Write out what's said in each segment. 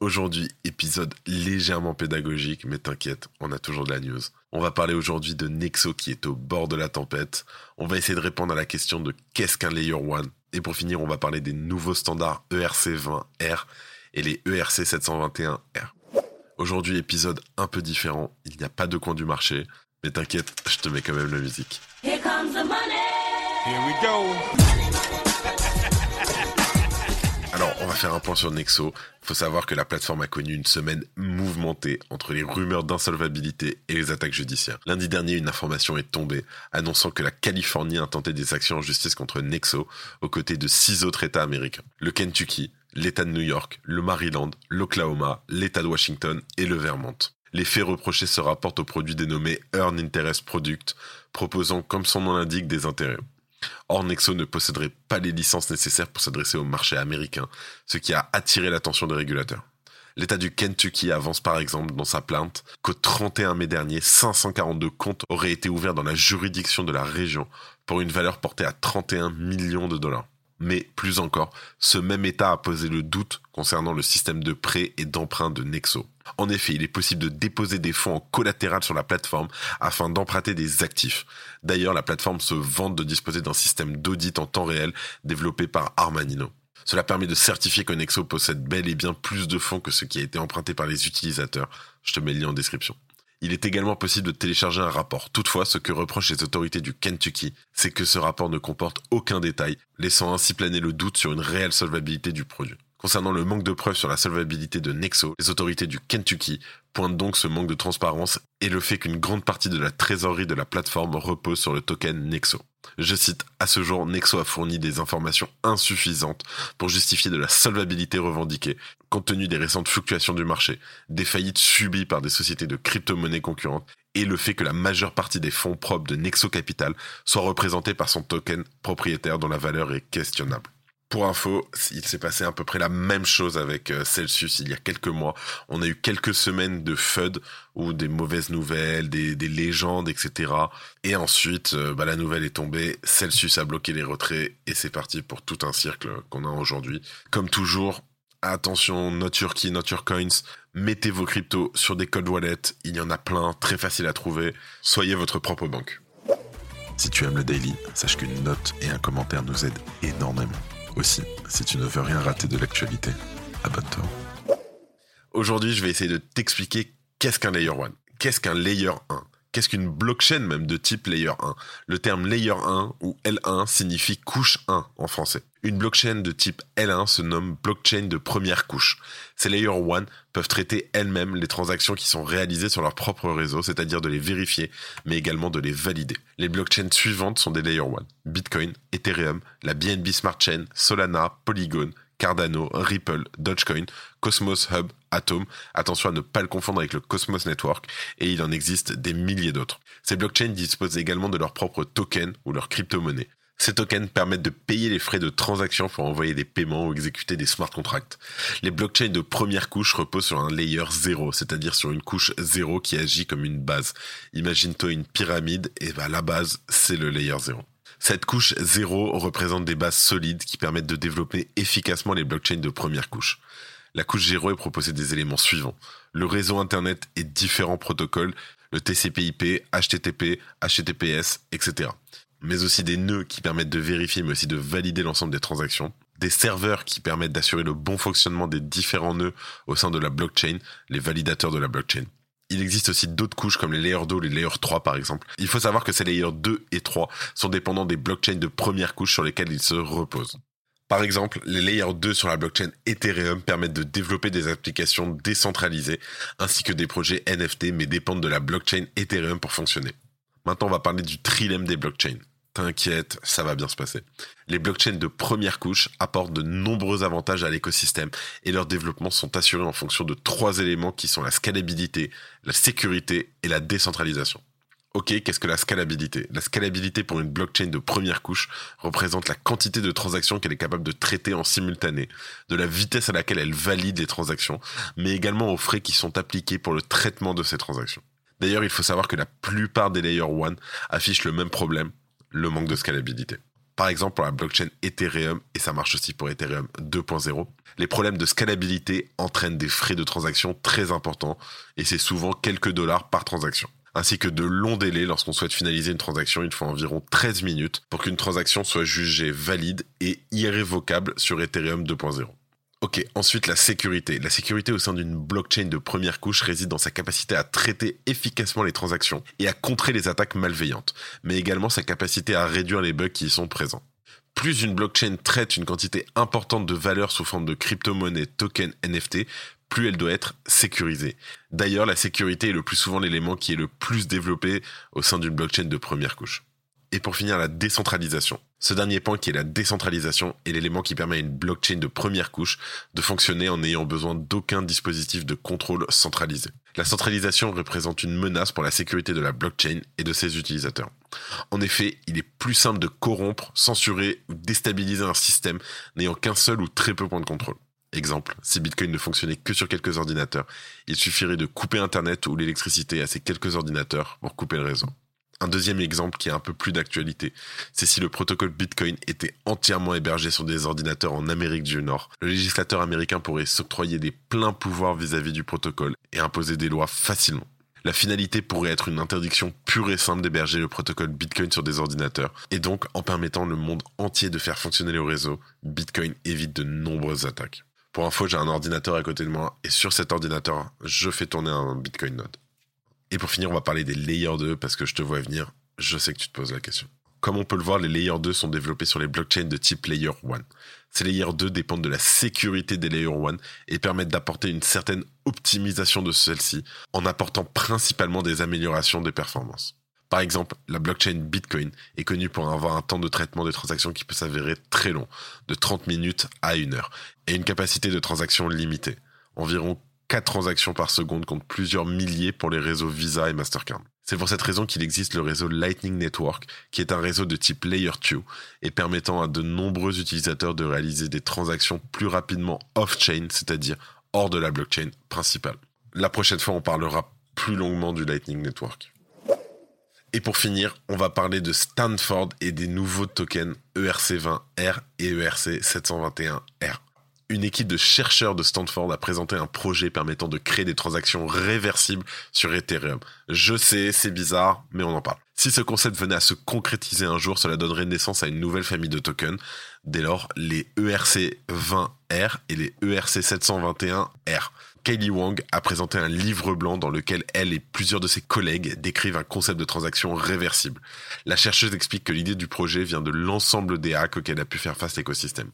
Aujourd'hui, épisode légèrement pédagogique, mais t'inquiète, on a toujours de la news. On va parler aujourd'hui de Nexo qui est au bord de la tempête. On va essayer de répondre à la question de qu'est-ce qu'un Layer 1. Et pour finir, on va parler des nouveaux standards E ERC20R et les E ERC 721R. Aujourd'hui, épisode un peu différent. Il n'y a pas de coin du marché. Mais t'inquiète, je te mets quand même la musique. Here comes the money. Here we go. Alors, on va faire un point sur Nexo. Faut savoir que la plateforme a connu une semaine mouvementée entre les rumeurs d'insolvabilité et les attaques judiciaires. Lundi dernier, une information est tombée annonçant que la Californie intentait des actions en justice contre Nexo aux côtés de six autres États américains. Le Kentucky, l'État de New York, le Maryland, l'Oklahoma, l'État de Washington et le Vermont. Les faits reprochés se rapportent au produit dénommé Earn Interest Product, proposant, comme son nom l'indique, des intérêts. Or, Nexo ne posséderait pas les licences nécessaires pour s'adresser au marché américain, ce qui a attiré l'attention des régulateurs. L'État du Kentucky avance par exemple dans sa plainte qu'au 31 mai dernier, 542 comptes auraient été ouverts dans la juridiction de la région pour une valeur portée à 31 millions de dollars. Mais plus encore, ce même État a posé le doute concernant le système de prêt et d'emprunt de Nexo. En effet, il est possible de déposer des fonds en collatéral sur la plateforme afin d'emprunter des actifs. D'ailleurs, la plateforme se vante de disposer d'un système d'audit en temps réel développé par Armanino. Cela permet de certifier que Nexo possède bel et bien plus de fonds que ce qui a été emprunté par les utilisateurs. Je te mets le lien en description. Il est également possible de télécharger un rapport. Toutefois, ce que reprochent les autorités du Kentucky, c'est que ce rapport ne comporte aucun détail, laissant ainsi planer le doute sur une réelle solvabilité du produit. Concernant le manque de preuves sur la solvabilité de Nexo, les autorités du Kentucky pointent donc ce manque de transparence et le fait qu'une grande partie de la trésorerie de la plateforme repose sur le token Nexo. Je cite, à ce jour, Nexo a fourni des informations insuffisantes pour justifier de la solvabilité revendiquée, compte tenu des récentes fluctuations du marché, des faillites subies par des sociétés de crypto-monnaies concurrentes et le fait que la majeure partie des fonds propres de Nexo Capital soit représentés par son token propriétaire dont la valeur est questionnable. Pour info, il s'est passé à peu près la même chose avec euh, Celsius il y a quelques mois. On a eu quelques semaines de FUD ou des mauvaises nouvelles, des, des légendes, etc. Et ensuite, euh, bah, la nouvelle est tombée. Celsius a bloqué les retraits et c'est parti pour tout un cirque qu'on a aujourd'hui. Comme toujours, attention, not your key, not your coins. Mettez vos cryptos sur des cold wallets. Il y en a plein, très facile à trouver. Soyez votre propre banque. Si tu aimes le daily, sache qu'une note et un commentaire nous aident énormément. Aussi, si tu ne veux rien rater de l'actualité, abonne-toi. Aujourd'hui, je vais essayer de t'expliquer qu'est-ce qu'un Layer 1, qu'est-ce qu'un Layer 1, qu'est-ce qu'une blockchain même de type Layer 1. Le terme Layer 1 ou L1 signifie couche 1 en français. Une blockchain de type L1 se nomme blockchain de première couche. Ces Layer 1 peuvent traiter elles-mêmes les transactions qui sont réalisées sur leur propre réseau, c'est-à-dire de les vérifier, mais également de les valider. Les blockchains suivantes sont des Layer 1. Bitcoin, Ethereum, la BNB Smart Chain, Solana, Polygon, Cardano, Ripple, Dogecoin, Cosmos Hub, Atom. Attention à ne pas le confondre avec le Cosmos Network et il en existe des milliers d'autres. Ces blockchains disposent également de leur propre token ou leur crypto-monnaie. Ces tokens permettent de payer les frais de transaction pour envoyer des paiements ou exécuter des smart contracts. Les blockchains de première couche reposent sur un layer 0, c'est-à-dire sur une couche 0 qui agit comme une base. Imagine-toi une pyramide et bah la base c'est le layer 0. Cette couche 0 représente des bases solides qui permettent de développer efficacement les blockchains de première couche. La couche 0 est proposée des éléments suivants. Le réseau Internet et différents protocoles, le TCP/IP, HTTP, HTTPS, etc. Mais aussi des nœuds qui permettent de vérifier mais aussi de valider l'ensemble des transactions. Des serveurs qui permettent d'assurer le bon fonctionnement des différents nœuds au sein de la blockchain, les validateurs de la blockchain. Il existe aussi d'autres couches comme les Layer 2 ou les Layer 3 par exemple. Il faut savoir que ces Layer 2 et 3 sont dépendants des blockchains de première couche sur lesquelles ils se reposent. Par exemple, les Layer 2 sur la blockchain Ethereum permettent de développer des applications décentralisées ainsi que des projets NFT mais dépendent de la blockchain Ethereum pour fonctionner. Maintenant, on va parler du trilemme des blockchains. T'inquiète, ça va bien se passer. Les blockchains de première couche apportent de nombreux avantages à l'écosystème et leur développement sont assurés en fonction de trois éléments qui sont la scalabilité, la sécurité et la décentralisation. Ok, qu'est-ce que la scalabilité? La scalabilité pour une blockchain de première couche représente la quantité de transactions qu'elle est capable de traiter en simultané, de la vitesse à laquelle elle valide les transactions, mais également aux frais qui sont appliqués pour le traitement de ces transactions. D'ailleurs, il faut savoir que la plupart des Layer 1 affichent le même problème, le manque de scalabilité. Par exemple, pour la blockchain Ethereum, et ça marche aussi pour Ethereum 2.0, les problèmes de scalabilité entraînent des frais de transaction très importants, et c'est souvent quelques dollars par transaction ainsi que de longs délais lorsqu'on souhaite finaliser une transaction. Il faut environ 13 minutes pour qu'une transaction soit jugée valide et irrévocable sur Ethereum 2.0. Ok, ensuite la sécurité. La sécurité au sein d'une blockchain de première couche réside dans sa capacité à traiter efficacement les transactions et à contrer les attaques malveillantes, mais également sa capacité à réduire les bugs qui y sont présents. Plus une blockchain traite une quantité importante de valeurs sous forme de crypto-monnaie, token, NFT, plus elle doit être sécurisée. D'ailleurs, la sécurité est le plus souvent l'élément qui est le plus développé au sein d'une blockchain de première couche. Et pour finir, la décentralisation. Ce dernier point qui est la décentralisation est l'élément qui permet à une blockchain de première couche de fonctionner en n'ayant besoin d'aucun dispositif de contrôle centralisé. La centralisation représente une menace pour la sécurité de la blockchain et de ses utilisateurs. En effet, il est plus simple de corrompre, censurer ou déstabiliser un système n'ayant qu'un seul ou très peu de points de contrôle. Exemple, si Bitcoin ne fonctionnait que sur quelques ordinateurs, il suffirait de couper Internet ou l'électricité à ces quelques ordinateurs pour couper le réseau. Un deuxième exemple qui est un peu plus d'actualité, c'est si le protocole Bitcoin était entièrement hébergé sur des ordinateurs en Amérique du Nord. Le législateur américain pourrait s'octroyer des pleins pouvoirs vis-à-vis du protocole et imposer des lois facilement. La finalité pourrait être une interdiction pure et simple d'héberger le protocole Bitcoin sur des ordinateurs, et donc en permettant le monde entier de faire fonctionner le réseau, Bitcoin évite de nombreuses attaques. Pour info, j'ai un ordinateur à côté de moi et sur cet ordinateur, je fais tourner un Bitcoin Node. Et pour finir, on va parler des Layer 2 parce que je te vois venir, je sais que tu te poses la question. Comme on peut le voir, les Layer 2 sont développés sur les blockchains de type Layer 1. Ces Layer 2 dépendent de la sécurité des Layer 1 et permettent d'apporter une certaine optimisation de celle-ci en apportant principalement des améliorations de performance. Par exemple, la blockchain Bitcoin est connue pour avoir un temps de traitement des transactions qui peut s'avérer très long, de 30 minutes à 1 heure, et une capacité de transaction limitée, environ 4 transactions par seconde contre plusieurs milliers pour les réseaux Visa et Mastercard. C'est pour cette raison qu'il existe le réseau Lightning Network, qui est un réseau de type Layer 2 et permettant à de nombreux utilisateurs de réaliser des transactions plus rapidement off-chain, c'est-à-dire hors de la blockchain principale. La prochaine fois, on parlera plus longuement du Lightning Network. Et pour finir, on va parler de Stanford et des nouveaux tokens ERC20R et ERC721R. Une équipe de chercheurs de Stanford a présenté un projet permettant de créer des transactions réversibles sur Ethereum. Je sais, c'est bizarre, mais on en parle. Si ce concept venait à se concrétiser un jour, cela donnerait naissance à une nouvelle famille de tokens. Dès lors, les ERC20R et les ERC721R. Kylie Wang a présenté un livre blanc dans lequel elle et plusieurs de ses collègues décrivent un concept de transaction réversible. La chercheuse explique que l'idée du projet vient de l'ensemble des hacks auxquels a pu faire face l'écosystème.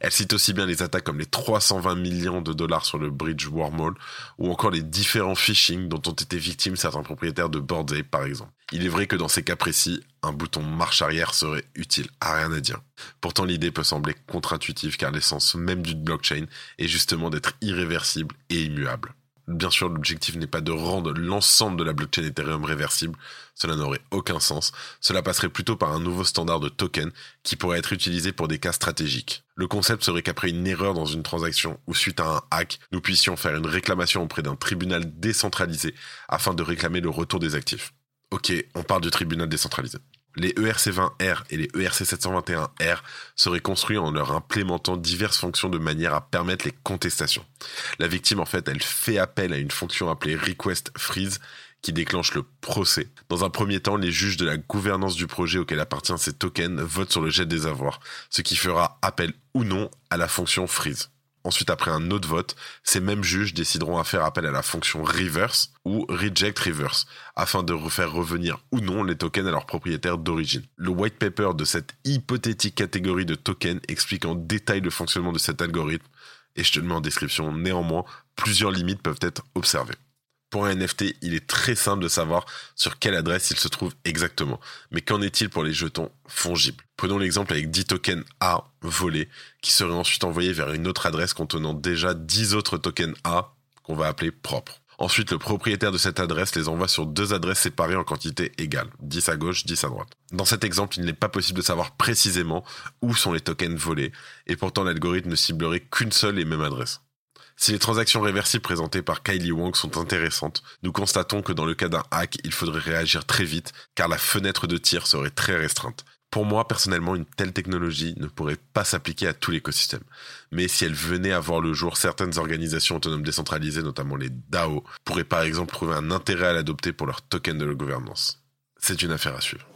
Elle cite aussi bien les attaques comme les 320 millions de dollars sur le bridge Wormhole ou encore les différents phishing dont ont été victimes certains propriétaires de Bored par exemple. Il est vrai que dans ces cas précis, un bouton marche arrière serait utile, à rien à dire. Pourtant l'idée peut sembler contre-intuitive car l'essence même d'une blockchain est justement d'être irréversible et immuable. Bien sûr, l'objectif n'est pas de rendre l'ensemble de la blockchain Ethereum réversible, cela n'aurait aucun sens. Cela passerait plutôt par un nouveau standard de token qui pourrait être utilisé pour des cas stratégiques. Le concept serait qu'après une erreur dans une transaction ou suite à un hack, nous puissions faire une réclamation auprès d'un tribunal décentralisé afin de réclamer le retour des actifs. Ok, on parle du tribunal décentralisé. Les ERC20R et les ERC721R seraient construits en leur implémentant diverses fonctions de manière à permettre les contestations. La victime, en fait, elle fait appel à une fonction appelée request freeze qui déclenche le procès. Dans un premier temps, les juges de la gouvernance du projet auquel appartient ces tokens votent sur le jet des avoirs, ce qui fera appel ou non à la fonction freeze. Ensuite, après un autre vote, ces mêmes juges décideront à faire appel à la fonction reverse ou reject reverse, afin de refaire revenir ou non les tokens à leur propriétaire d'origine. Le white paper de cette hypothétique catégorie de tokens explique en détail le fonctionnement de cet algorithme, et je te le mets en description, néanmoins, plusieurs limites peuvent être observées. Pour un NFT, il est très simple de savoir sur quelle adresse il se trouve exactement. Mais qu'en est-il pour les jetons fongibles? Prenons l'exemple avec 10 tokens A volés qui seraient ensuite envoyés vers une autre adresse contenant déjà 10 autres tokens A qu'on va appeler propres. Ensuite, le propriétaire de cette adresse les envoie sur deux adresses séparées en quantité égale, 10 à gauche, 10 à droite. Dans cet exemple, il n'est pas possible de savoir précisément où sont les tokens volés, et pourtant l'algorithme ne ciblerait qu'une seule et même adresse. Si les transactions réversibles présentées par Kylie Wang sont intéressantes, nous constatons que dans le cas d'un hack, il faudrait réagir très vite car la fenêtre de tir serait très restreinte. Pour moi, personnellement, une telle technologie ne pourrait pas s'appliquer à tout l'écosystème. Mais si elle venait à voir le jour, certaines organisations autonomes décentralisées, notamment les DAO, pourraient par exemple trouver un intérêt à l'adopter pour leur token de la gouvernance. C'est une affaire à suivre.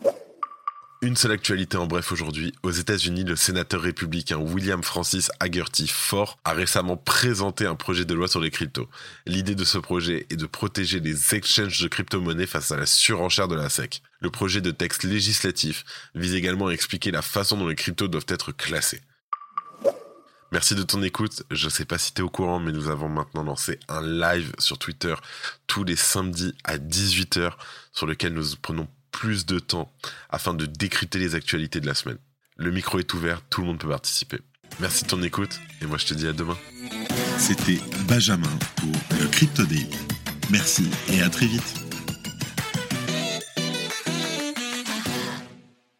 Une seule actualité en bref aujourd'hui. Aux États-Unis, le sénateur républicain William Francis Haggerty Ford a récemment présenté un projet de loi sur les cryptos. L'idée de ce projet est de protéger les exchanges de crypto-monnaies face à la surenchère de la SEC. Le projet de texte législatif vise également à expliquer la façon dont les cryptos doivent être classés. Merci de ton écoute. Je ne sais pas si tu es au courant, mais nous avons maintenant lancé un live sur Twitter tous les samedis à 18h sur lequel nous prenons plus de temps afin de décrypter les actualités de la semaine. Le micro est ouvert, tout le monde peut participer. Merci de ton écoute et moi je te dis à demain. C'était Benjamin pour le Crypto. Merci et à très vite.